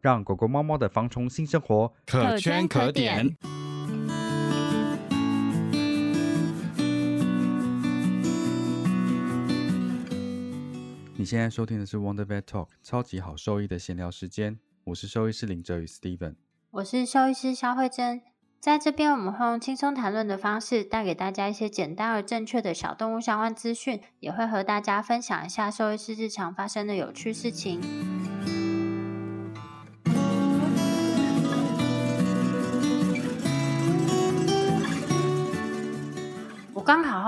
让狗狗、猫猫的防虫新生活可圈可点。你现在收听的是 Wonder Vet Talk 超级好兽医的闲聊时间，我是兽医师林哲宇 Steven，我是兽医师肖慧珍，在这边我们会用轻松谈论的方式，带给大家一些简单而正确的小动物相关资讯，也会和大家分享一下兽医师日常发生的有趣事情。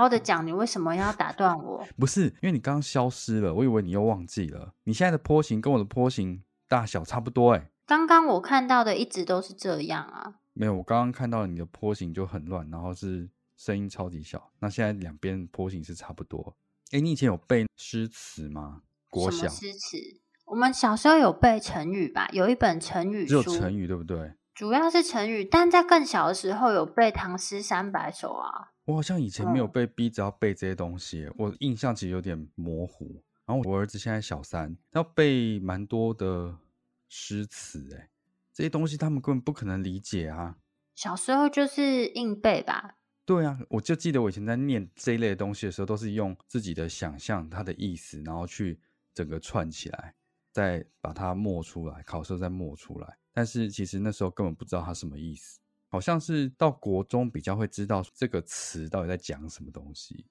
好好的讲，你为什么要打断我？不是因为你刚刚消失了，我以为你又忘记了。你现在的坡形跟我的坡形大小差不多，哎，刚刚我看到的一直都是这样啊。没有，我刚刚看到你的坡形就很乱，然后是声音超级小。那现在两边坡形是差不多。哎，你以前有背诗词吗？国小诗词，我们小时候有背成语吧？有一本成语书，只有成语对不对？主要是成语，但在更小的时候有背唐诗三百首啊。我好像以前没有被逼着要背这些东西，我印象其实有点模糊。然后我儿子现在小三，要背蛮多的诗词，哎，这些东西他们根本不可能理解啊。小时候就是硬背吧。对啊，我就记得我以前在念这一类的东西的时候，都是用自己的想象它的意思，然后去整个串起来，再把它默出来，考试再默出来。但是其实那时候根本不知道它什么意思，好像是到国中比较会知道这个词到底在讲什么东西，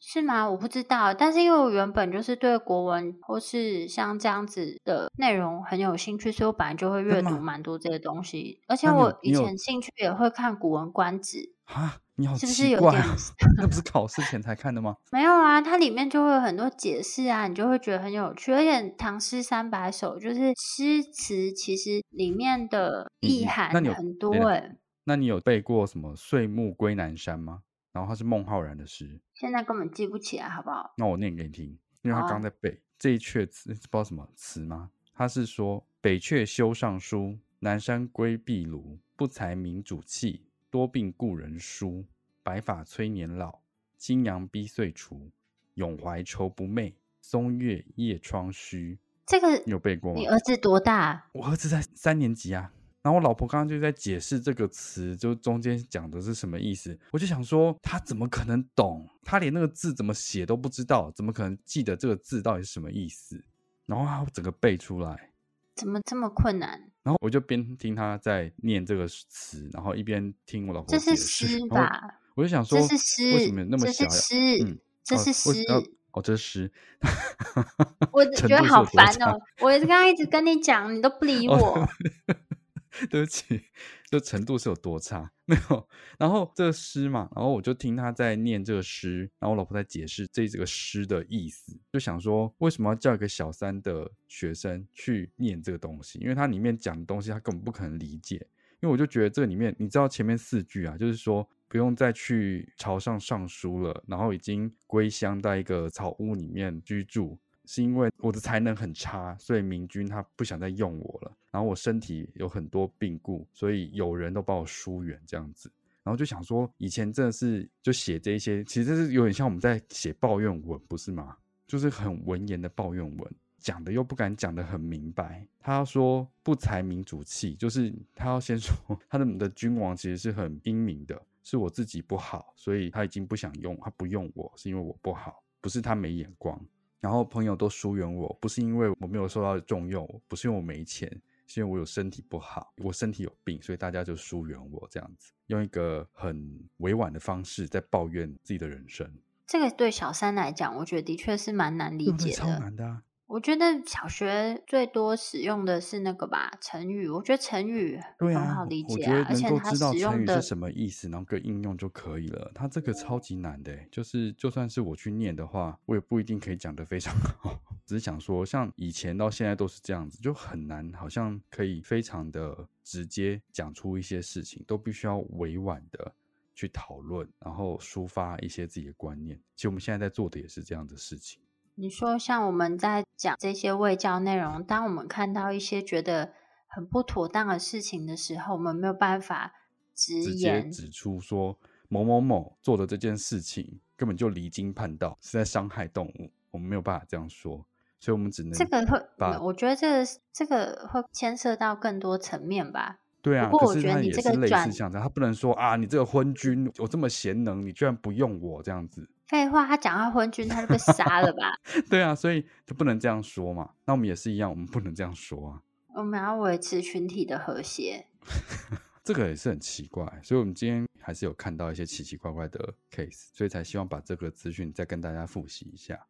是吗？我不知道，但是因为我原本就是对国文或是像这样子的内容很有兴趣，所以我本来就会阅读蛮多这些东西，而且我以前兴趣也会看《古文观止》啊。你好，是不是有点？那不是考试前才看的吗？没有啊，它里面就会有很多解释啊，你就会觉得很有趣。而且唐诗三百首，就是诗词，其实里面的意涵很多哎。那你有背过什么《岁暮归南山》吗？然后它是孟浩然的诗，现在根本记不起来，好不好？那我念给你听，因为他刚在背这一阙词，不知道什么词吗？他是说：“北阙修上书，南山归壁庐，不才明主气。”多病故人疏，白发催年老。金阳逼岁除，永怀愁不寐。松月夜窗虚。这个有背过吗？你儿子多大？我儿子在三年级啊。然后我老婆刚刚就在解释这个词，就中间讲的是什么意思。我就想说，他怎么可能懂？他连那个字怎么写都不知道，怎么可能记得这个字到底是什么意思？然后他整个背出来，怎么这么困难？然后我就边听他在念这个词，然后一边听我老婆这是诗吧？我就想说，这是诗，为什么那么小？这是诗，这是诗。哦，这是诗。我觉得 好烦哦！我刚刚一直跟你讲，你都不理我。对不起，这程度是有多差？没有。然后这个诗嘛，然后我就听他在念这个诗，然后我老婆在解释这这个诗的意思，就想说为什么要叫一个小三的学生去念这个东西？因为它里面讲的东西他根本不可能理解。因为我就觉得这里面，你知道前面四句啊，就是说不用再去朝上上书了，然后已经归乡在一个草屋里面居住。是因为我的才能很差，所以明君他不想再用我了。然后我身体有很多病故，所以有人都把我疏远这样子。然后就想说，以前真的是就写这些，其实是有点像我们在写抱怨文，不是吗？就是很文言的抱怨文，讲的又不敢讲的很明白。他说不才民主气，就是他要先 说他的的君王其实是很英明的，是我自己不好，所以他已经不想用，他不用我是因为我不好，不是他没眼光。然后朋友都疏远我，不是因为我没有受到重用，不是因为我没钱，是因为我有身体不好，我身体有病，所以大家就疏远我这样子，用一个很委婉的方式在抱怨自己的人生。这个对小三来讲，我觉得的确是蛮难理解的，超难的。我觉得小学最多使用的是那个吧，成语。我觉得成语很好理解啊，而且它使用的是什么意思，然后跟应用就可以了。它这个超级难的，就是就算是我去念的话，我也不一定可以讲得非常 好。只是想说，像以前到现在都是这样子，就很难，好像可以非常的直接讲出一些事情，都必须要委婉的去讨论，然后抒发一些自己的观念。其实我们现在在做的也是这样的事情。你说，像我们在讲这些卫教内容，当我们看到一些觉得很不妥当的事情的时候，我们没有办法直言指出说某某某做的这件事情根本就离经叛道，是在伤害动物。我们没有办法这样说，所以我们只能这个会，我觉得这个这个会牵涉到更多层面吧。对啊，不过我觉得你这个类似像这样，他不能说啊，你这个昏君，我这么贤能，你居然不用我这样子。废话，他讲他昏君，他就被杀了吧？对啊，所以就不能这样说嘛。那我们也是一样，我们不能这样说啊。我们要维持群体的和谐。这个也是很奇怪，所以我们今天还是有看到一些奇奇怪怪的 case，所以才希望把这个资讯再跟大家复习一下。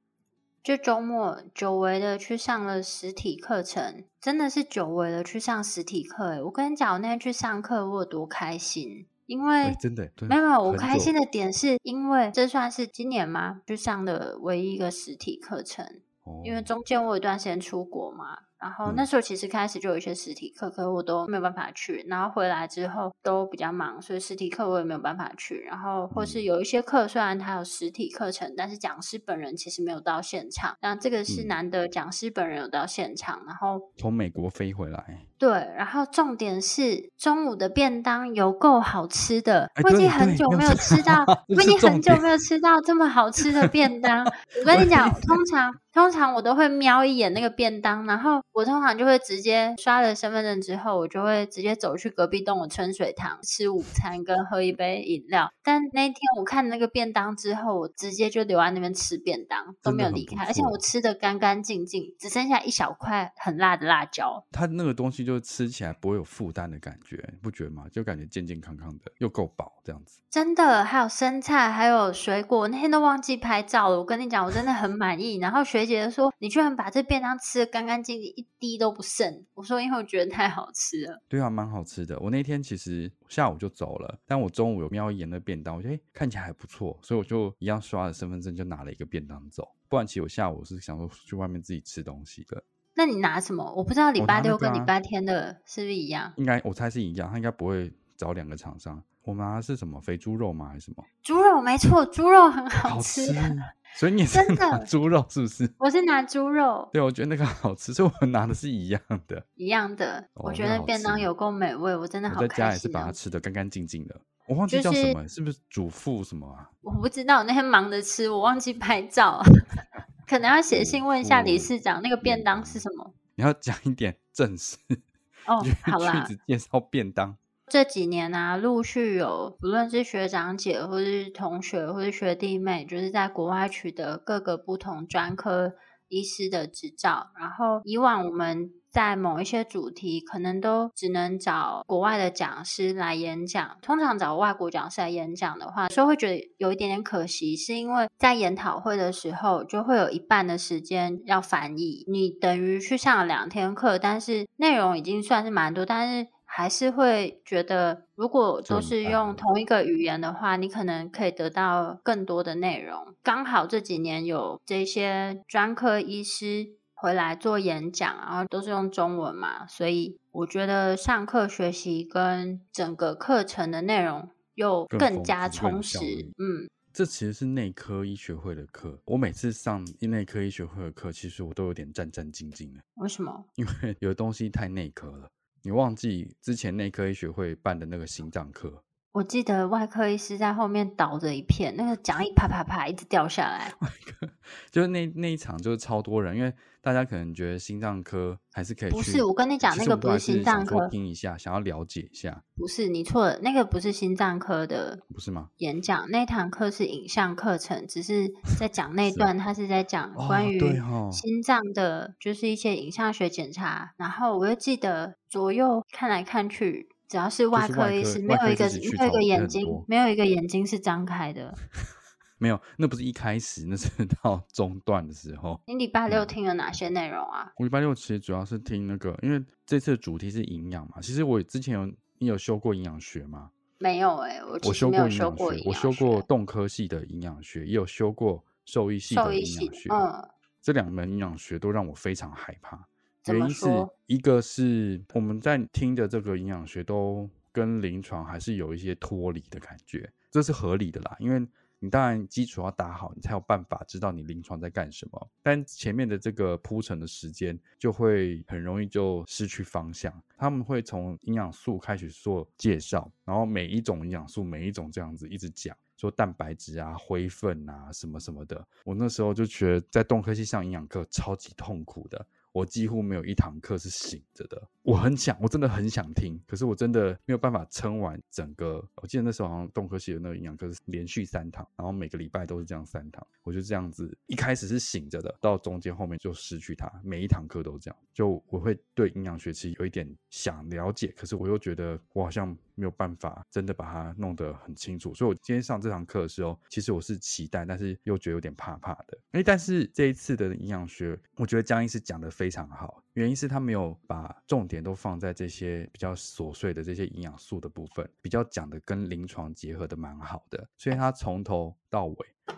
就周末久违的去上了实体课程，真的是久违的去上实体课。哎，我跟你讲，我那天去上课，我有多开心。因为真的没有没有，我开心的点是因为这算是今年吗？就上的唯一一个实体课程，因为中间我有一段时间出国嘛。然后那时候其实开始就有一些实体课，可是我都没有办法去。然后回来之后都比较忙，所以实体课我也没有办法去。然后或是有一些课，虽然它有实体课程，但是讲师本人其实没有到现场。那这个是难得讲师本人有到现场，然后从美国飞回来。对，然后重点是中午的便当有够好吃的，我已经很久没有吃到，我已经很久没有吃到这么好吃的便当。我跟你讲，通常。通常我都会瞄一眼那个便当，然后我通常就会直接刷了身份证之后，我就会直接走去隔壁栋的春水堂吃午餐跟喝一杯饮料。但那天我看那个便当之后，我直接就留在那边吃便当，都没有离开，而且我吃的干干净净，只剩下一小块很辣的辣椒。它那个东西就吃起来不会有负担的感觉，不觉得吗？就感觉健健康康的，又够饱这样子。真的，还有生菜，还有水果，那天都忘记拍照了。我跟你讲，我真的很满意。然后学姐说：“你居然把这便当吃的干干净净，一滴都不剩。”我说：“因为我觉得太好吃了。”对啊，蛮好吃的。我那天其实下午就走了，但我中午有瞄一眼那便当，我觉得看起来还不错，所以我就一样刷了身份证，就拿了一个便当走。不然其实我下午是想说去外面自己吃东西的。那你拿什么？我不知道礼拜六跟礼拜天的是不是一样？应该我猜是一样，他应该不会找两个厂商。我拿的是什么肥猪肉吗？还是什么？猪肉没错，猪肉很好吃。所以你是拿猪肉是不是？我是拿猪肉。对，我觉得那个好吃，所以我拿的是一样的。一样的，我觉得便当有够美味，我真的好在家也是把它吃的干干净净的。我忘记叫什么，是不是主妇什么啊？我不知道，那天忙着吃，我忘记拍照，可能要写信问一下理事长，那个便当是什么？你要讲一点正事哦。好啦，介绍便当。这几年啊，陆续有不论是学长姐，或是同学，或是学弟妹，就是在国外取得各个不同专科医师的执照。然后以往我们在某一些主题，可能都只能找国外的讲师来演讲。通常找外国讲师来演讲的话，所以会觉得有一点点可惜，是因为在研讨会的时候，就会有一半的时间要翻译。你等于去上了两天课，但是内容已经算是蛮多，但是。还是会觉得，如果都是用同一个语言的话，你可能可以得到更多的内容。刚好这几年有这些专科医师回来做演讲，然后都是用中文嘛，所以我觉得上课学习跟整个课程的内容又更加充实。嗯，这其实是内科医学会的课。我每次上内科医学会的课，其实我都有点战战兢兢的。为什么？因为有的东西太内科了。你忘记之前内科医学会办的那个心脏课？我记得外科医师在后面倒着一片，那个讲义啪啪啪一直掉下来。外科 就是那那一场就是超多人，因为大家可能觉得心脏科还是可以。不是，我跟你讲，那个不是心脏科。听一下，想要了解一下。不是，你错了，那个不是心脏科的，不是吗？演讲那堂课是影像课程，只是在讲那段，他是在讲关于心脏的，就是一些影像学检查。然后我又记得左右看来看去。只要是外科医师，没有一个没有一个眼睛，没有一个眼睛是张开的。没有，那不是一开始，那是 到中段的时候。你礼拜六听了哪些内容啊？我礼拜六其实主要是听那个，因为这次的主题是营养嘛。其实我之前有你有修过营养学吗？没有哎，我我修过营养学，我修过动科系的营养学，也有修过兽医系的营养学。嗯，这两门营养学都让我非常害怕。原因是一个是我们在听的这个营养学都跟临床还是有一些脱离的感觉，这是合理的啦。因为你当然基础要打好，你才有办法知道你临床在干什么。但前面的这个铺陈的时间就会很容易就失去方向。他们会从营养素开始做介绍，然后每一种营养素每一种这样子一直讲，说蛋白质啊、灰分啊什么什么的。我那时候就觉得在动科系上营养课超级痛苦的。我几乎没有一堂课是醒着的。我很想，我真的很想听，可是我真的没有办法撑完整个。我记得那时候好像动科系的那个营养课是连续三堂，然后每个礼拜都是这样三堂。我就这样子，一开始是醒着的，到中间后面就失去它。每一堂课都这样，就我会对营养学其实有一点想了解，可是我又觉得我好像没有办法真的把它弄得很清楚。所以我今天上这堂课的时候，其实我是期待，但是又觉得有点怕怕的。哎，但是这一次的营养学，我觉得江医师讲的非常好。原因是他没有把重点都放在这些比较琐碎的这些营养素的部分，比较讲的跟临床结合的蛮好的，所以他从头到尾，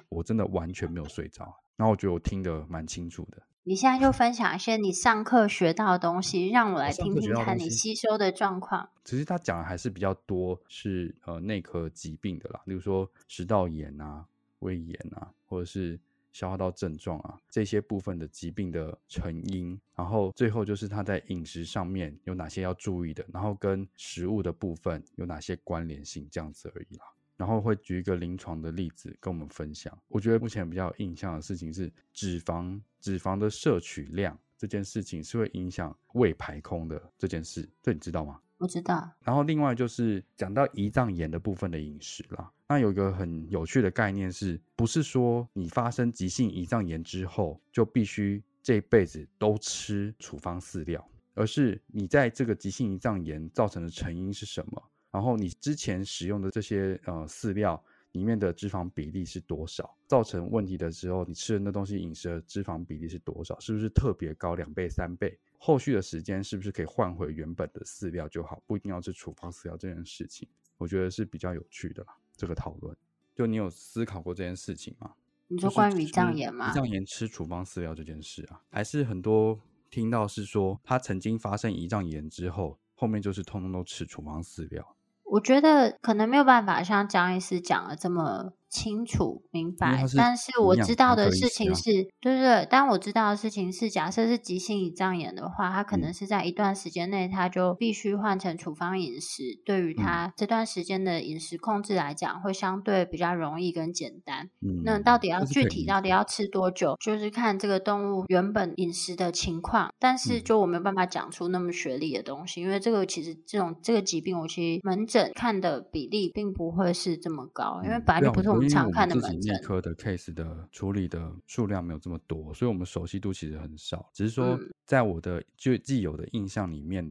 我真的完全没有睡着。然后我觉得我听得蛮清楚的。你现在就分享一些你上课学到的东西，让我来听听看你吸收的状况。其实他讲的还是比较多，是呃内科疾病的啦，例如说食道炎啊、胃炎啊，或者是。消化道症状啊，这些部分的疾病的成因，然后最后就是他在饮食上面有哪些要注意的，然后跟食物的部分有哪些关联性，这样子而已啦。然后会举一个临床的例子跟我们分享。我觉得目前比较有印象的事情是脂肪，脂肪的摄取量这件事情是会影响胃排空的这件事，这你知道吗？我知道。然后另外就是讲到胰脏炎的部分的饮食啦。那有一个很有趣的概念，是不是说你发生急性胰脏炎之后，就必须这辈子都吃处方饲料？而是你在这个急性胰脏炎造成的成因是什么？然后你之前使用的这些呃饲料里面的脂肪比例是多少？造成问题的时候，你吃的那东西饮食的脂肪比例是多少？是不是特别高两倍三倍？后续的时间是不是可以换回原本的饲料就好？不一定要吃处方饲料这件事情，我觉得是比较有趣的啦。这个讨论，就你有思考过这件事情吗？你说关于胰脏炎吗？胰脏炎吃处方饲料这件事啊，还是很多听到是说他曾经发生胰脏炎之后，后面就是通通都吃处方饲料。我觉得可能没有办法像张医师讲的这么。清楚明白，但是我知道的事情是，对对对，但我知道的事情是，假设是急性胰脏炎的话，他可能是在一段时间内，他就必须换成处方饮食。对于他这段时间的饮食控制来讲，会相对比较容易跟简单。那到底要具体到底要吃多久，就是看这个动物原本饮食的情况。但是就我没有办法讲出那么学历的东西，因为这个其实这种这个疾病，我其实门诊看的比例并不会是这么高，因为本来就不是我们。因为我们自己内科的 case 的处理的数量没有这么多，所以我们熟悉度其实很少。只是说，在我的就既有的印象里面，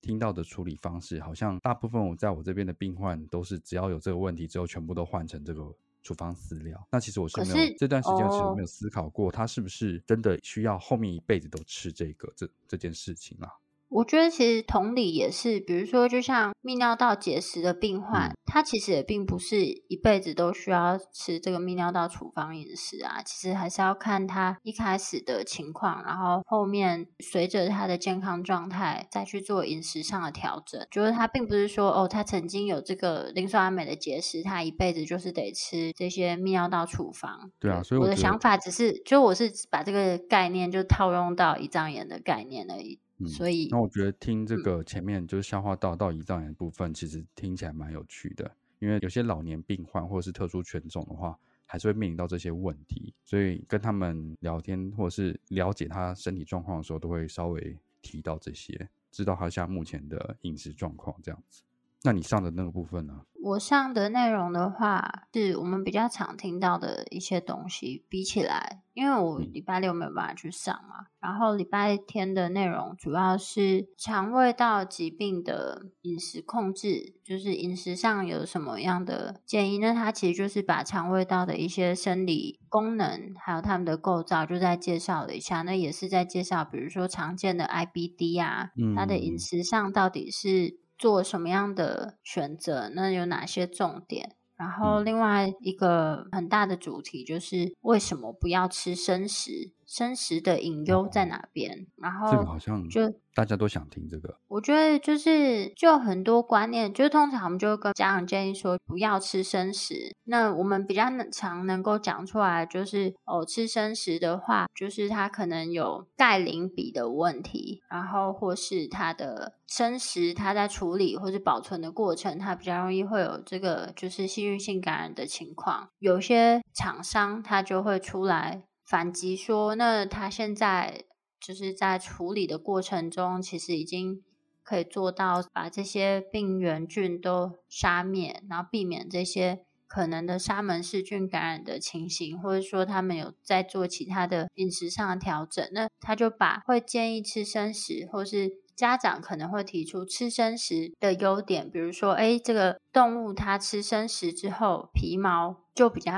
听到的处理方式，好像大部分我在我这边的病患都是只要有这个问题之后，全部都换成这个处方饲料。那其实我是没有这段时间其实没有思考过，他是不是真的需要后面一辈子都吃这个这这件事情啊？我觉得其实同理也是，比如说，就像泌尿道结石的病患，他其实也并不是一辈子都需要吃这个泌尿道处方饮食啊。其实还是要看他一开始的情况，然后后面随着他的健康状态再去做饮食上的调整。就是他并不是说哦，他曾经有这个磷酸铵镁的结石，他一辈子就是得吃这些泌尿道处方。对啊，所以我的想法只是，就我是把这个概念就套用到胰脏炎的概念而已。所以，那我觉得听这个前面就是消化道到胰脏炎部分，其实听起来蛮有趣的。因因为有些老年病患或者是特殊犬种的话，还是会面临到这些问题，所以跟他们聊天或者是了解他身体状况的时候，都会稍微提到这些，知道他现在目前的饮食状况这样子。那你上的那个部分呢？我上的内容的话，是我们比较常听到的一些东西。比起来，因为我礼拜六没有办法去上嘛，然后礼拜天的内容主要是肠胃道疾病的饮食控制，就是饮食上有什么样的建议？那它其实就是把肠胃道的一些生理功能，还有它们的构造，就在介绍了一下。那也是在介绍，比如说常见的 IBD 啊，它的饮食上到底是。做什么样的选择？那有哪些重点？然后另外一个很大的主题就是为什么不要吃生食？生食的隐忧在哪边？然后这个好像就大家都想听这个。我觉得就是就很多观念，就通常我们就会跟家长建议说不要吃生食。那我们比较常能够讲出来，就是哦，吃生食的话，就是它可能有钙磷比的问题，然后或是它的生食它在处理或是保存的过程，它比较容易会有这个就是细菌性感染的情况。有些厂商它就会出来。反击说，那他现在就是在处理的过程中，其实已经可以做到把这些病原菌都杀灭，然后避免这些可能的沙门氏菌感染的情形，或者说他们有在做其他的饮食上的调整。那他就把会建议吃生食，或是家长可能会提出吃生食的优点，比如说，哎，这个动物它吃生食之后，皮毛就比较。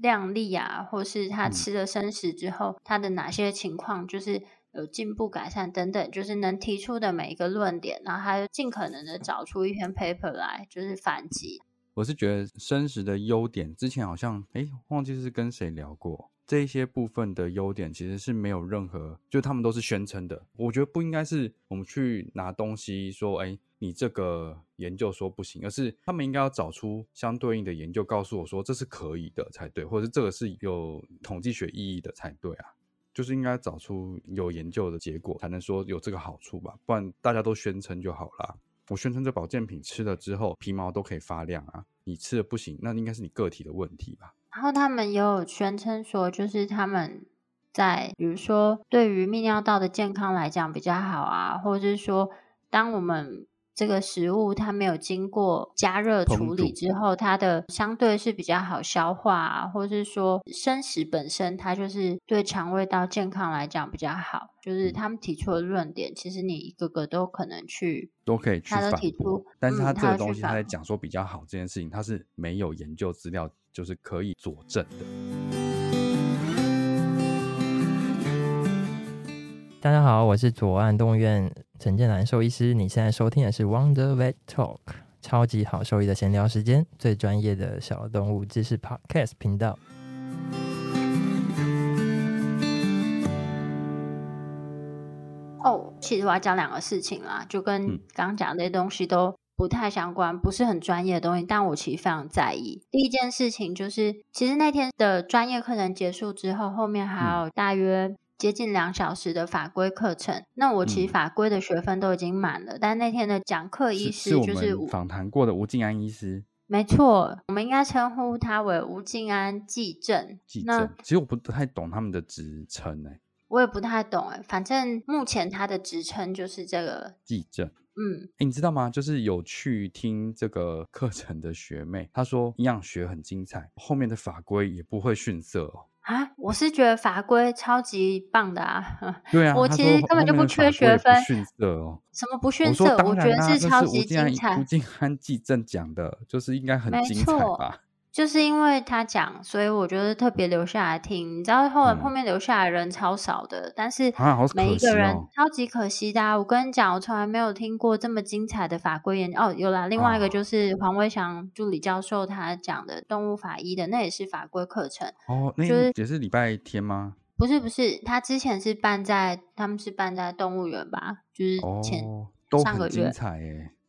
量力啊，或是他吃了生食之后，他的哪些情况就是有进步改善等等，就是能提出的每一个论点，然后他就尽可能的找出一篇 paper 来，就是反击。我是觉得生食的优点，之前好像哎忘记是跟谁聊过，这一些部分的优点其实是没有任何，就他们都是宣称的。我觉得不应该是我们去拿东西说，哎。你这个研究说不行，而是他们应该要找出相对应的研究，告诉我说这是可以的才对，或者是这个是有统计学意义的才对啊。就是应该找出有研究的结果，才能说有这个好处吧。不然大家都宣称就好了。我宣称这保健品吃了之后皮毛都可以发亮啊，你吃了不行，那应该是你个体的问题吧。然后他们也有宣称说，就是他们在比如说对于泌尿道的健康来讲比较好啊，或者是说当我们这个食物它没有经过加热处理之后，它的相对是比较好消化，啊或者是说生食本身它就是对肠胃道健康来讲比较好。就是他们提出的论点，其实你一个个都可能去都可以去反驳，但是他这个东西他在讲说比较好这件事情，他是没有研究资料，就是可以佐证的。大家好，我是左岸动物院陈建南兽医师。你现在收听的是 Wonder Vet Talk，超级好兽医的闲聊时间，最专业的小动物知识 Podcast 频道。哦，其实我要讲两个事情啦，就跟刚刚讲那些东西都不太相关，不是很专业的东西，但我其实非常在意。第一件事情就是，其实那天的专业课程结束之后，后面还有大约。接近两小时的法规课程，那我其实法规的学分都已经满了，但那天的讲课医师就是访谈过的吴静安医师，没错，我们应该称呼他为吴静安纪正。纪正，其实我不太懂他们的职称哎，我也不太懂哎，反正目前他的职称就是这个纪正。嗯，哎，你知道吗？就是有去听这个课程的学妹，她说营养学很精彩，后面的法规也不会逊色哦。啊，我是觉得法规超级棒的啊！对啊，我其实根本就不缺学分。逊色哦，什么不逊色？我觉得是超级精彩。吴静安记正讲的，就是应该很精彩吧。就是因为他讲，所以我觉得特别留下来听。你知道后来后面留下来人超少的，但是每一个人超级可惜的。我跟你讲，我从来没有听过这么精彩的法规研哦。有啦，另外一个就是黄威翔助理教授他讲的动物法医的，那也是法规课程哦。那就是也是礼拜天吗？不是不是，他之前是办在他们是办在动物园吧？就是前上个月。精彩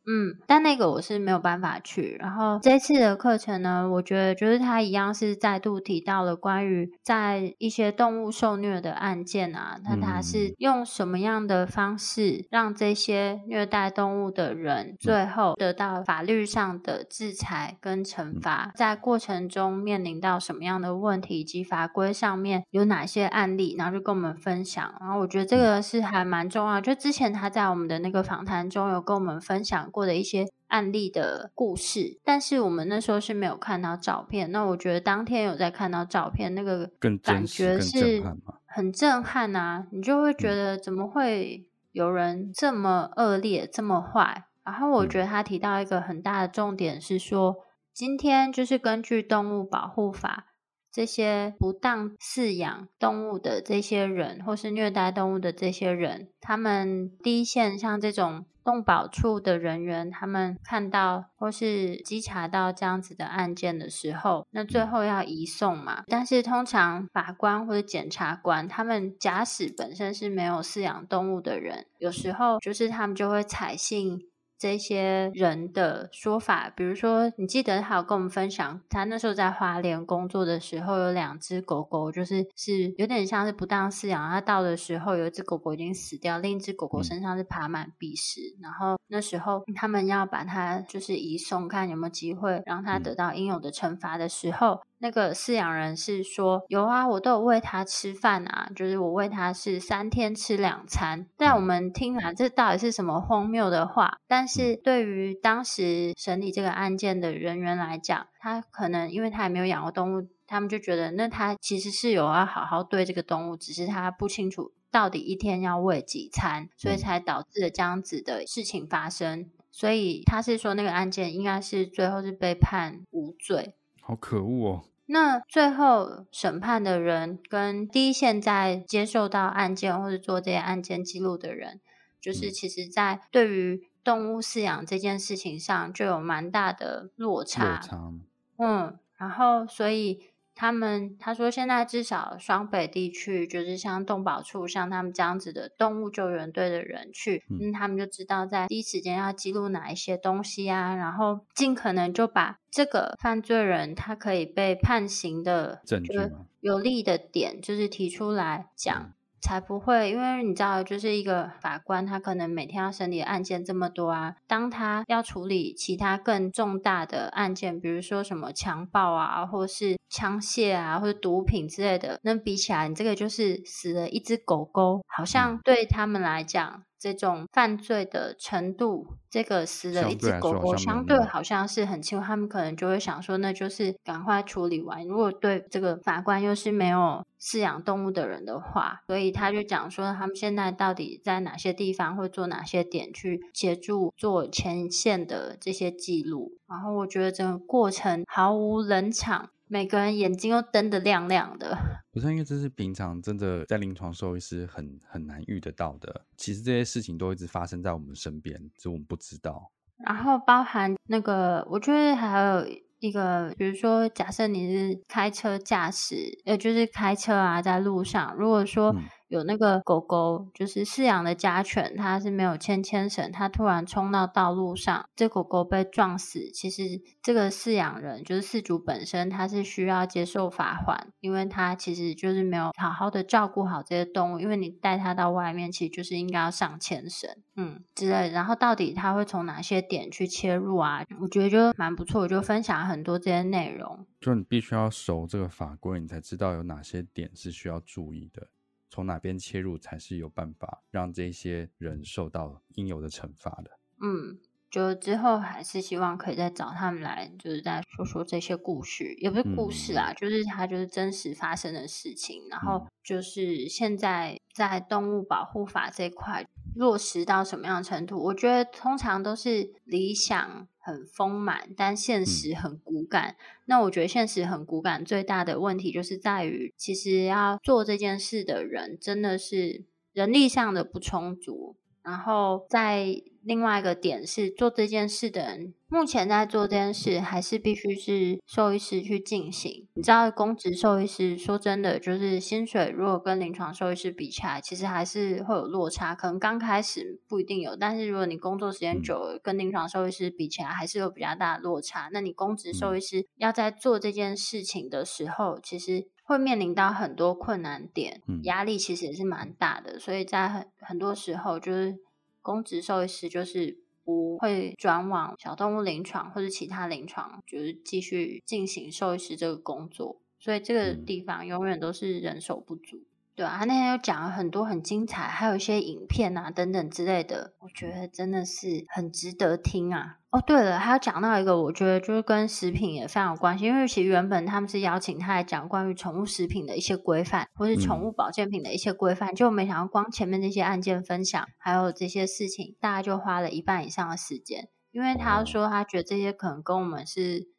嗯，但那个我是没有办法去。然后这次的课程呢，我觉得就是他一样是再度提到了关于在一些动物受虐的案件啊，那他是用什么样的方式让这些虐待动物的人最后得到法律上的制裁跟惩罚，在过程中面临到什么样的问题以及法规上面有哪些案例，然后就跟我们分享。然后我觉得这个是还蛮重要，就之前他在我们的那个访谈中有跟我们分享。过的一些案例的故事，但是我们那时候是没有看到照片。那我觉得当天有在看到照片，那个感觉是很震撼啊！你就会觉得怎么会有人这么恶劣、这么坏？然后我觉得他提到一个很大的重点是说，今天就是根据动物保护法，这些不当饲养动物的这些人，或是虐待动物的这些人，他们第一线像这种。动保处的人员，他们看到或是稽查到这样子的案件的时候，那最后要移送嘛？但是通常法官或者检察官，他们假使本身是没有饲养动物的人，有时候就是他们就会采信。这些人的说法，比如说，你记得他有跟我们分享，他那时候在花莲工作的时候，有两只狗狗，就是是有点像是不当饲养。他到的时候，有一只狗狗已经死掉，另一只狗狗身上是爬满鼻屎。然后那时候他们要把它就是移送，看有没有机会让它得到应有的惩罚的时候。那个饲养人是说有啊，我都有喂它吃饭啊，就是我喂它是三天吃两餐。但我们听来这到底是什么荒谬的话？但是对于当时审理这个案件的人员来讲，他可能因为他也没有养过动物，他们就觉得那他其实是有要好好对这个动物，只是他不清楚到底一天要喂几餐，所以才导致了这样子的事情发生。所以他是说那个案件应该是最后是被判无罪。好可恶哦！那最后审判的人跟第一线在接受到案件或者做这些案件记录的人，就是其实在对于动物饲养这件事情上就有蛮大的落差。落差。嗯，然后所以。他们他说，现在至少双北地区，就是像动保处，像他们这样子的动物救援队的人去，嗯，他们就知道在第一时间要记录哪一些东西啊，然后尽可能就把这个犯罪人他可以被判刑的证据有利的点，就是提出来讲。才不会，因为你知道，就是一个法官，他可能每天要审理案件这么多啊。当他要处理其他更重大的案件，比如说什么强暴啊，或是枪械啊，或者毒品之类的，那比起来，你这个就是死了一只狗狗，好像对他们来讲。这种犯罪的程度，这个死了一只狗狗，相对好像是很轻，他们可能就会想说，那就是赶快处理完。如果对这个法官又是没有饲养动物的人的话，所以他就讲说，他们现在到底在哪些地方会做哪些点去协助做前线的这些记录。然后我觉得整个过程毫无冷场。每个人眼睛都瞪得亮亮的，不是因为这是平常真的在临床兽医师很很难遇得到的。其实这些事情都一直发生在我们身边，只是我们不知道。然后包含那个，我觉得还有一个，比如说，假设你是开车驾驶，呃，就是开车啊，在路上，如果说。有那个狗狗，就是饲养的家犬，它是没有牵牵绳，它突然冲到道路上，这狗狗被撞死。其实这个饲养人，就是饲主本身，他是需要接受罚款，因为他其实就是没有好好的照顾好这些动物。因为你带它到外面，其实就是应该要上牵绳，嗯之类。然后到底他会从哪些点去切入啊？我觉得就蛮不错，我就分享很多这些内容。就你必须要熟这个法规，你才知道有哪些点是需要注意的。从哪边切入才是有办法让这些人受到应有的惩罚的？嗯，就之后还是希望可以再找他们来，就是再说说这些故事，也不是故事啊，就是它就是真实发生的事情。然后就是现在在动物保护法这块落实到什么样的程度？我觉得通常都是理想。很丰满，但现实很骨感。那我觉得现实很骨感，最大的问题就是在于，其实要做这件事的人真的是人力上的不充足。然后在另外一个点是，做这件事的人目前在做这件事，还是必须是兽医师去进行。你知道，公职兽医师说真的，就是薪水如果跟临床兽医师比起来，其实还是会有落差。可能刚开始不一定有，但是如果你工作时间久了，跟临床兽医师比起来，还是有比较大的落差。那你公职兽医师要在做这件事情的时候，其实会面临到很多困难点，压力其实也是蛮大的。所以在很很多时候，就是公职兽医师就是。不会转往小动物临床或者其他临床，就是继续进行兽医师这个工作，所以这个地方永远都是人手不足。对啊，他那天又讲了很多很精彩，还有一些影片啊等等之类的，我觉得真的是很值得听啊。哦，对了，还要讲到一个，我觉得就是跟食品也非常有关系，因为其实原本他们是邀请他来讲关于宠物食品的一些规范，或是宠物保健品的一些规范，就没想到光前面那些案件分享，还有这些事情，大概就花了一半以上的时间，因为他说他觉得这些可能跟我们是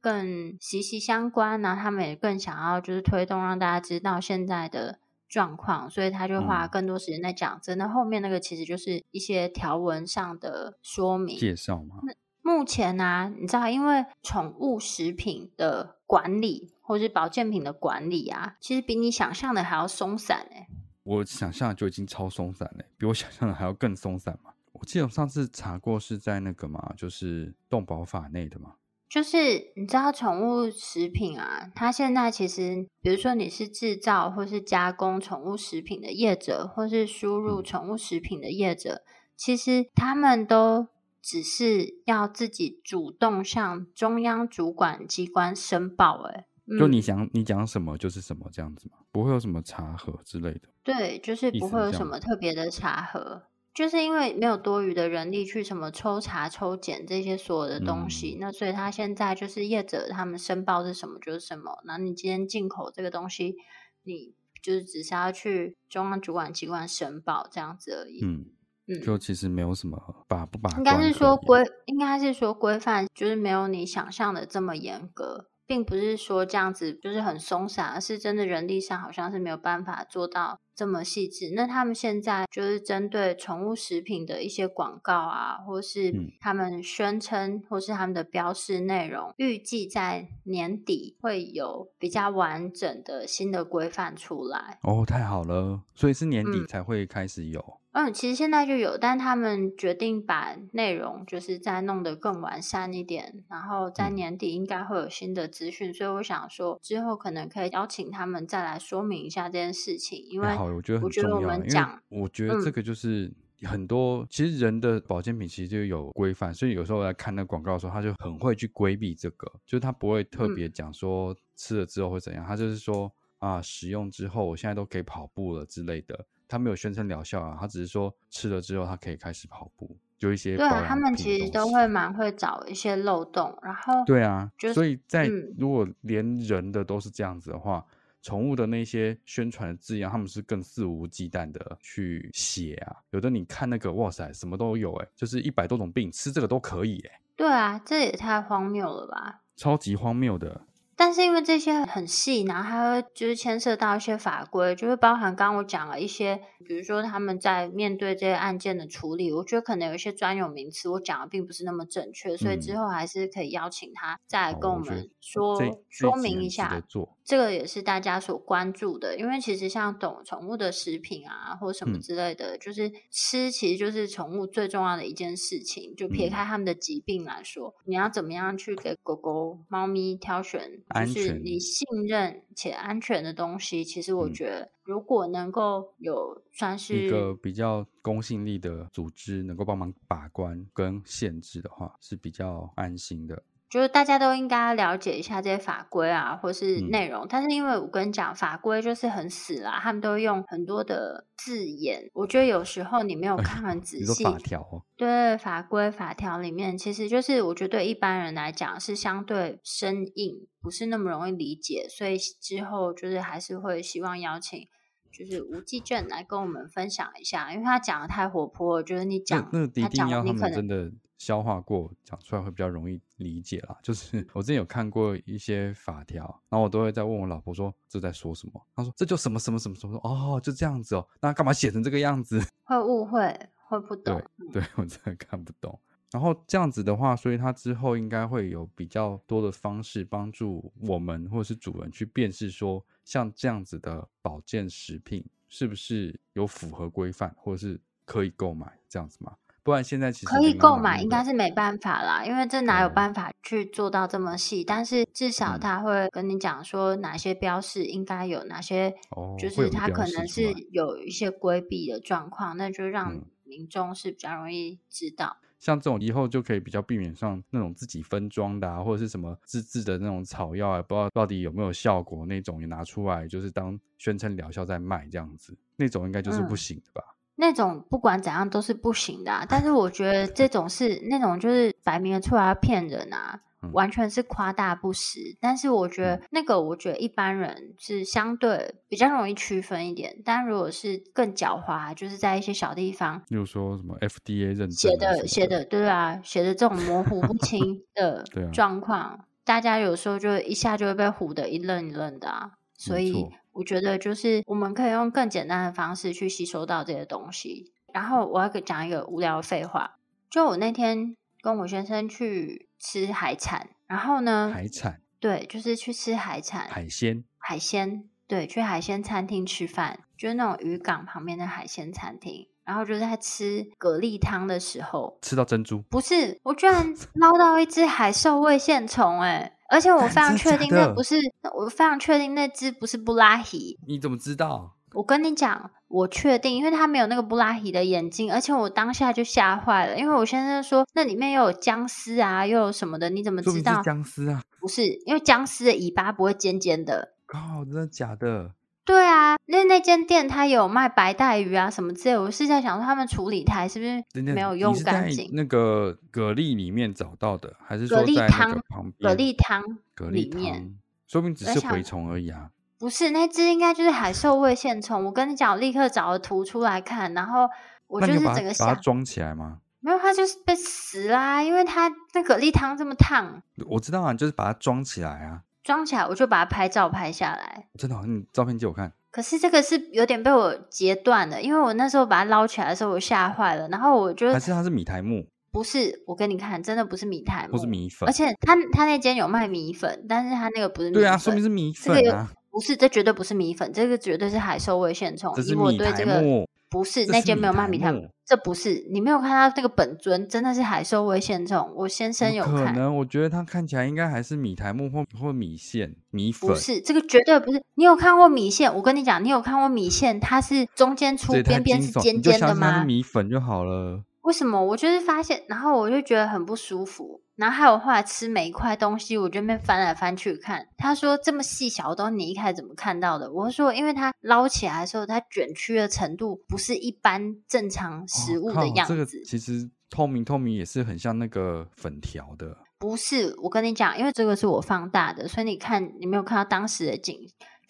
更息息相关，然后他们也更想要就是推动让大家知道现在的。状况，所以他就花更多时间在讲。真的，后面那个其实就是一些条文上的说明介绍吗？目前呢，你知道，因为宠物食品的管理或是保健品的管理啊，其实比你想象的还要松散哎。我想象就已经超松散了，比我想象的还要更松散嘛。我记得我上次查过是在那个嘛，就是动保法内的嘛。就是你知道宠物食品啊，它现在其实，比如说你是制造或是加工宠物食品的业者，或是输入宠物食品的业者，其实他们都只是要自己主动向中央主管机关申报。哎，就你想你讲什么就是什么这样子嘛，不会有什么查核之类的。对，就是不会有什么特别的查核。就是因为没有多余的人力去什么抽查、抽检这些所有的东西，那所以他现在就是业者他们申报是什么就是什么。那你今天进口这个东西，你就是只是要去中央主管机关申报这样子而已。嗯嗯，就其实没有什么把不把，应该是说规，应该是说规范，就是没有你想象的这么严格。并不是说这样子就是很松散，而是真的人力上好像是没有办法做到这么细致。那他们现在就是针对宠物食品的一些广告啊，或是他们宣称，或是他们的标示内容，预计在年底会有比较完整的新的规范出来。哦，太好了，所以是年底才会开始有。嗯，其实现在就有，但他们决定把内容就是再弄得更完善一点，然后在年底应该会有新的资讯，所以我想说之后可能可以邀请他们再来说明一下这件事情，因为好，我觉得我觉得我们讲，我觉得这个就是很多其实人的保健品其实就有规范，所以有时候来看那广告的时候，他就很会去规避这个，就是他不会特别讲说吃了之后会怎样，他就是说啊，使用之后我现在都可以跑步了之类的。他没有宣称疗效啊，他只是说吃了之后他可以开始跑步，就一些对啊他们其实都会蛮会找一些漏洞，然后对啊，所以在如果连人的都是这样子的话，宠物的那些宣传的字样，他们是更肆无忌惮的去写啊。有的你看那个哇塞，什么都有哎，就是一百多种病吃这个都可以哎。对啊，这也太荒谬了吧！超级荒谬的。但是因为这些很细，然后还会就是牵涉到一些法规，就是包含刚刚我讲了一些，比如说他们在面对这些案件的处理，我觉得可能有一些专有名词我讲的并不是那么正确，所以之后还是可以邀请他再跟我们说说明一下。这个也是大家所关注的，因为其实像懂宠物的食品啊，或什么之类的，就是吃其实就是宠物最重要的一件事情。就撇开他们的疾病来说，你要怎么样去给狗狗、猫咪挑选，就是你信任且安全的东西。其实我觉得，如果能够有算是一个比较公信力的组织，能够帮忙把关跟限制的话，是比较安心的。就是大家都应该了解一下这些法规啊，或是内容。但是因为我跟你讲，法规就是很死啦，他们都用很多的字眼。我觉得有时候你没有看很仔细。法条？对，法规法条里面，其实就是我觉得对一般人来讲是相对生硬，不是那么容易理解。所以之后就是还是会希望邀请，就是吴继正来跟我们分享一下，因为他讲的太活泼，我觉得你讲他讲你可能。消化过讲出来会比较容易理解啦。就是我之前有看过一些法条，然后我都会在问我老婆说这在说什么。她说这就什么什么什么什么。哦，就这样子哦，那干嘛写成这个样子？会误会，会不懂。对我真的看不懂。然后这样子的话，所以他之后应该会有比较多的方式帮助我们或者是主人去辨识，说像这样子的保健食品是不是有符合规范，或者是可以购买这样子吗？不然现在其实可以购买，应该是没办法啦，因为这哪有办法去做到这么细？但是至少他会跟你讲说哪些标示应该有，哪些就是他可能是有一些规避的状况，那就让民众是比较容易知道。像这种以后就可以比较避免上那种自己分装的啊，或者是什么自制的那种草药啊，不知道到底有没有效果那种也拿出来，就是当宣称疗效在卖这样子，那种应该就是不行的吧。那种不管怎样都是不行的，啊但是我觉得这种是那种就是摆明了出来要骗人啊，完全是夸大不实。但是我觉得那个，我觉得一般人是相对比较容易区分一点，但如果是更狡猾，就是在一些小地方，比如说什么 FDA 认证写的写的，对啊，写的这种模糊不清 的状况，大家有时候就一下就会被唬得一愣一愣的啊，所以。我觉得就是我们可以用更简单的方式去吸收到这些东西。然后我要讲一个无聊的废话，就我那天跟我先生去吃海产，然后呢，海产对，就是去吃海产海鲜海鲜对，去海鲜餐厅吃饭，就是那种渔港旁边的海鲜餐厅。然后就在吃蛤蜊汤的时候，吃到珍珠，不是我居然捞到一只海兽胃线虫，哎。而且我非常确定那不是，我非常确定那只不是布拉希。你怎么知道？我跟你讲，我确定，因为它没有那个布拉希的眼睛，而且我当下就吓坏了，因为我先生说那里面又有僵尸啊，又有什么的，你怎么知道？僵尸啊？不是，因为僵尸的尾巴不会尖尖的。靠，真的假的？对啊，那那间店它有卖白带鱼啊什么之类，我是在想说他们处理台是不是没有用干净？那个蛤蜊里面找到的，还是说在那个旁边？蛤蜊汤，蛤蜊汤，说明只是蛔虫而已啊。不是，那只应该就是海兽胃线虫。我跟你讲，立刻找了图出来看，然后我就是整个把它装起来吗？没有，它就是被死啦，因为它那蛤蜊汤这么烫。我知道啊，就是把它装起来啊。装起来，我就把它拍照拍下来。真的，你照片借我看。可是这个是有点被我截断的，因为我那时候把它捞起来的时候，我吓坏了。然后我就还是它是米苔木，不是。我跟你看，真的不是米苔木，不是米粉。而且他他那间有卖米粉，但是他那个不是。对啊，说明是米粉啊。不是，这绝对不是米粉，这个绝对是海兽味线虫。这是米苔木。不是那间没有卖米苔，这不是你没有看到这个本尊，真的是海兽味线虫。我先生有可能，我觉得他看起来应该还是米苔木或或米线米粉。不是这个绝对不是。你有看过米线？我跟你讲，你有看过米线？它是中间粗，边边是尖尖的吗？米粉就好了。为什么？我就是发现，然后我就觉得很不舒服。然后还有后来吃每一块东西，我就边翻来翻去看。他说这么细小的东西，你一开始怎么看到的？我说，因为它捞起来的时候，它卷曲的程度不是一般正常食物的样子。这个其实透明透明也是很像那个粉条的。不是，我跟你讲，因为这个是我放大的，所以你看你没有看到当时的景。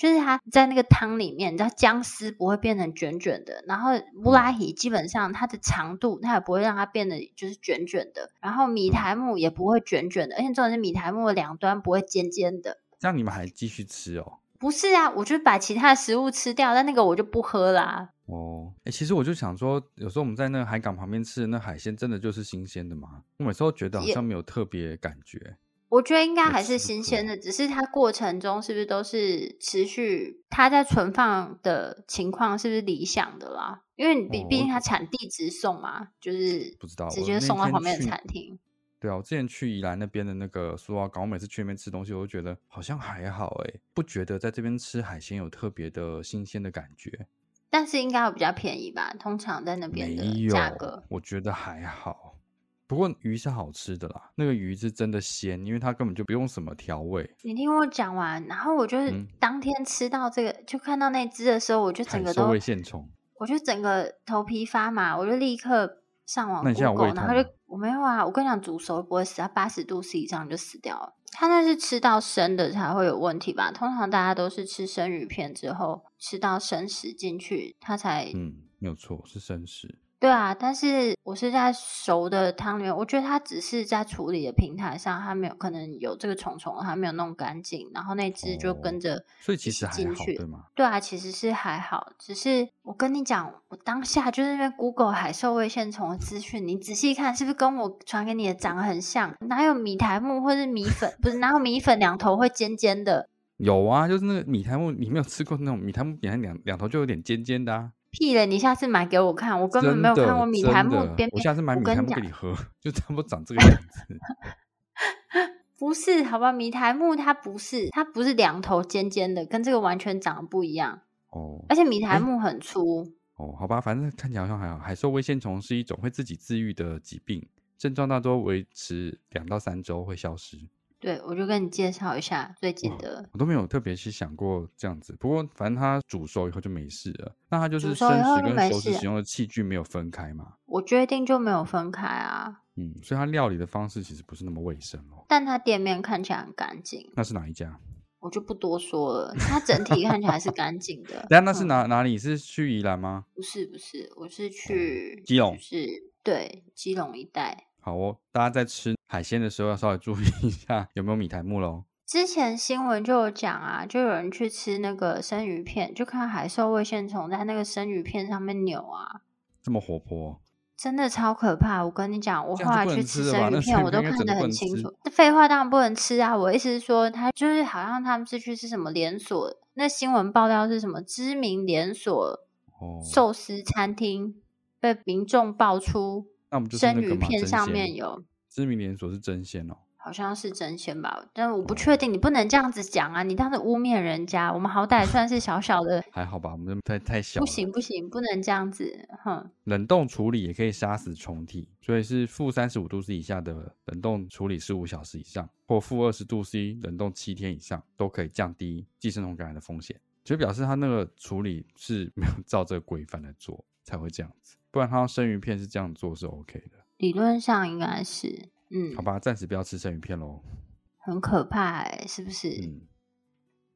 就是它在那个汤里面，你知道姜丝不会变成卷卷的，然后乌拉希基本上它的长度它也不会让它变得就是卷卷的，然后米苔木也不会卷卷的，而且重点是米苔木的两端不会尖尖的。这样你们还继续吃哦？不是啊，我就把其他的食物吃掉，但那个我就不喝啦。哦，哎，其实我就想说，有时候我们在那个海港旁边吃的那海鲜，真的就是新鲜的吗？我每次都觉得好像没有特别感觉。我觉得应该还是新鲜的，只是它过程中是不是都是持续？它在存放的情况是不是理想的啦？因为毕毕竟它产地直送嘛，就是不知道直接送到旁边的餐厅。对啊，我之前去宜兰那边的那个苏澳港，我每次去那边吃东西，我都觉得好像还好哎，不觉得在这边吃海鲜有特别的新鲜的感觉。但是应该会比较便宜吧？通常在那边的价格，我觉得还好。不过鱼是好吃的啦，那个鱼是真的鲜，因为它根本就不用什么调味。你听我讲完，然后我就是当天吃到这个，就看到那只的时候，我就整个都胃线虫，我就整个头皮发麻，我就立刻上网 Google，然后就我没有啊，我跟你讲，煮熟不会死，它八十度 C 以上就死掉了。它那是吃到生的才会有问题吧？通常大家都是吃生鱼片之后吃到生食进去，它才嗯，没有错，是生食。对啊，但是我是在熟的汤里面，我觉得它只是在处理的平台上，它没有可能有这个虫虫，它没有弄干净，然后那只就跟着，所以其实还好，对吗？对啊，其实是还好，只是我跟你讲，我当下就是因为 Google 海兽味线虫的资讯，你仔细看是不是跟我传给你的长得很像？哪有米苔木或是米粉？不是哪有米粉两头会尖尖的？有啊，就是那个米苔木，你没有吃过那种米苔木，边两两头就有点尖尖的啊。屁嘞！你下次买给我看，我根本没有看过米苔木边边。我下次买米苔木给你喝，就差不多长这个样 子。不是，好吧？米苔木它不是，它不是两头尖尖的，跟这个完全长得不一样。哦。而且米苔木很粗。哦，好吧，反正看起来好像还好。海兽微线虫是一种会自己自愈的疾病，症状大多维持两到三周会消失。对，我就跟你介绍一下最近的。我都没有特别去想过这样子，不过反正它煮熟以后就没事了。那它就是生食跟熟食使用的器具没有分开嘛？我决定就没有分开啊。嗯，所以它料理的方式其实不是那么卫生哦。但它店面看起来很干净。那是哪一家？我就不多说了。它整体看起来是干净的。那那是哪哪里？是去宜兰吗？不是不是，我是去基隆。是，对，基隆一带。好哦，大家在吃海鲜的时候要稍微注意一下有没有米苔木喽。之前新闻就有讲啊，就有人去吃那个生鱼片，就看海兽胃线虫在那个生鱼片上面扭啊，这么活泼，真的超可怕。我跟你讲，我后来去吃生鱼片，我都看得很清楚。废话当然不能吃啊！我意思是说，他就是好像他们是去吃什么连锁，那新闻爆料是什么知名连锁寿司餐厅被民众爆出。那我们就生鱼片上面有知名连锁是真鲜哦，好像是真鲜吧，但我不确定，你不能这样子讲啊！你当时污蔑人家，我们好歹算是小小的，还好吧？我们太太小，不行不行，不能这样子，哼！冷冻处理也可以杀死虫体，所以是负三十五度 C 以下的冷冻处理十五小时以上，或负二十度 C 冷冻七天以上，都可以降低寄生虫感染的风险。就表示他那个处理是没有 照这个规范来做，才会这样子。不然，他生鱼片是这样做是 OK 的，理论上应该是，嗯，好吧，暂时不要吃生鱼片喽，很可怕哎，是不是？嗯，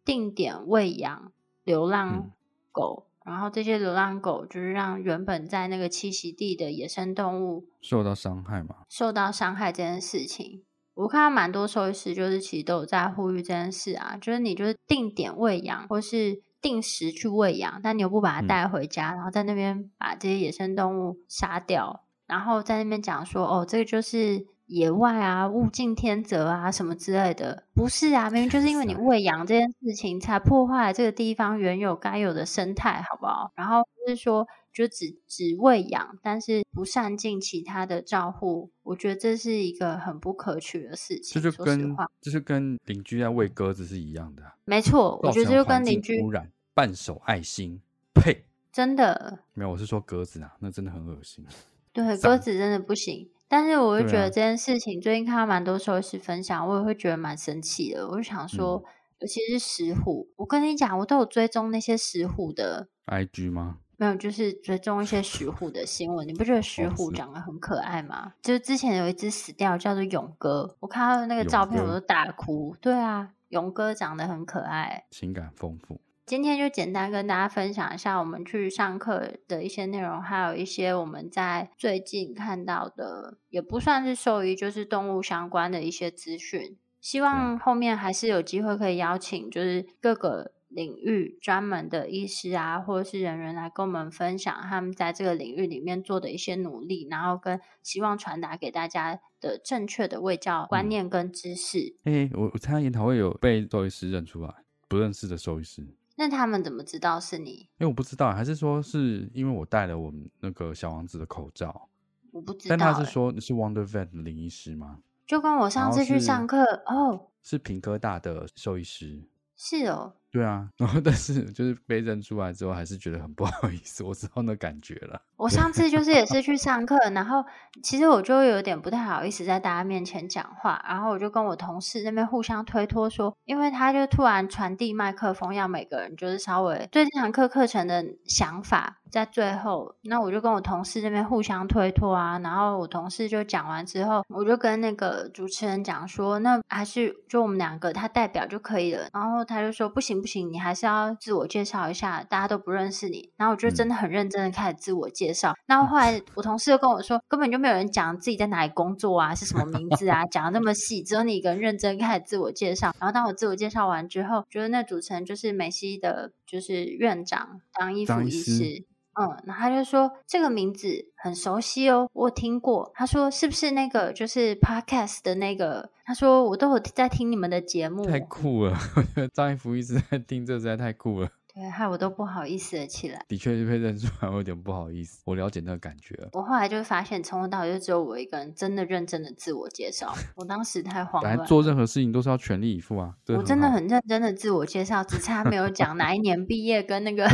定点喂养流浪狗，然后这些流浪狗就是让原本在那个栖息地的野生动物受到伤害嘛？受到伤害这件事情，我看到蛮多兽医师就是其实都有在呼吁这件事啊，就是你就是定点喂养或是。定时去喂养，但你又不把它带回家，然后在那边把这些野生动物杀掉，然后在那边讲说：“哦，这个就是野外啊，物竞天择啊，什么之类的。”不是啊，明明就是因为你 喂养这件事情，才破坏了这个地方原有该有的生态，好不好？然后就是说。就只只喂养，但是不善尽其他的照护，我觉得这是一个很不可取的事情。这就跟就是跟邻居在喂鸽子是一样的。没错，我觉得就跟邻居污染，半手爱心，呸！真的没有，我是说鸽子啊，那真的很恶心。对，鸽子真的不行。但是我就觉得这件事情，最近看到蛮多收视分享，我也会觉得蛮生气的。我就想说，尤其是石虎，我跟你讲，我都有追踪那些石虎的 IG 吗？没有，就是追踪一些石虎的新闻。你不觉得石虎长得很可爱吗？就之前有一只死掉，叫做勇哥。我看到那个照片，我都大哭。对啊，勇哥长得很可爱，情感丰富。今天就简单跟大家分享一下我们去上课的一些内容，还有一些我们在最近看到的，也不算是兽医，就是动物相关的一些资讯。希望后面还是有机会可以邀请，就是各个。领域专门的医师啊，或者是人员来跟我们分享他们在这个领域里面做的一些努力，然后跟希望传达给大家的正确的卫教观念跟知识。哎，我我参加研讨会有被兽医师认出来，不认识的兽医师。那他们怎么知道是你？因为我不知道，还是说是因为我戴了我们那个小王子的口罩？我不知道。但他是说你是 Wonder Vet 的林医师吗？就跟我上次去上课哦，是平科大的兽医师。是哦。对啊，然后但是就是被认出来之后，还是觉得很不好意思。我知道那感觉了。我上次就是也是去上课，然后其实我就有点不太好意思在大家面前讲话，然后我就跟我同事那边互相推脱说，因为他就突然传递麦克风，要每个人就是稍微对这堂课课程的想法，在最后，那我就跟我同事那边互相推脱啊，然后我同事就讲完之后，我就跟那个主持人讲说，那还是就我们两个他代表就可以了，然后他就说不行。不行？你还是要自我介绍一下，大家都不认识你。然后我就真的很认真的开始自我介绍。然后后来我同事又跟我说，根本就没有人讲自己在哪里工作啊，是什么名字啊，讲的那么细，只有你一个人认真开始自我介绍。然后当我自我介绍完之后，觉得那主持人就是梅西的，就是院长张一福医师。嗯，然后他就说这个名字很熟悉哦，我听过。他说是不是那个就是 podcast 的那个？他说我都有在听你们的节目，太酷了！我觉得张一福一直在听，这实在太酷了。对，害我都不好意思了起来。的确是被认出来，我有点不好意思。我了解那个感觉。我后来就发现，从头到尾就只有我一个人真的认真的自我介绍。我当时太慌乱。做任何事情都是要全力以赴啊！我真的很认真的自我介绍，只差没有讲 哪一年毕业跟那个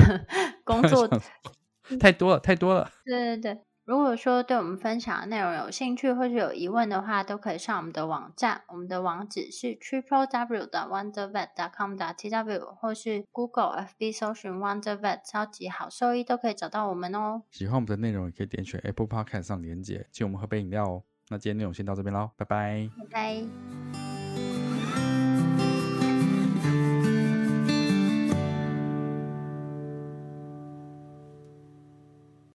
工作。太多了，太多了。对对对，如果说对我们分享的内容有兴趣或是有疑问的话，都可以上我们的网站，我们的网址是 triple w 的 wondervet dot com 的 t w，或是 Google FB 搜寻 wondervet 超级好收益，都可以找到我们哦。喜欢我们的内容，也可以点选 Apple Podcast 上连接，请我们喝杯饮料哦。那今天内容先到这边喽，拜拜，拜拜。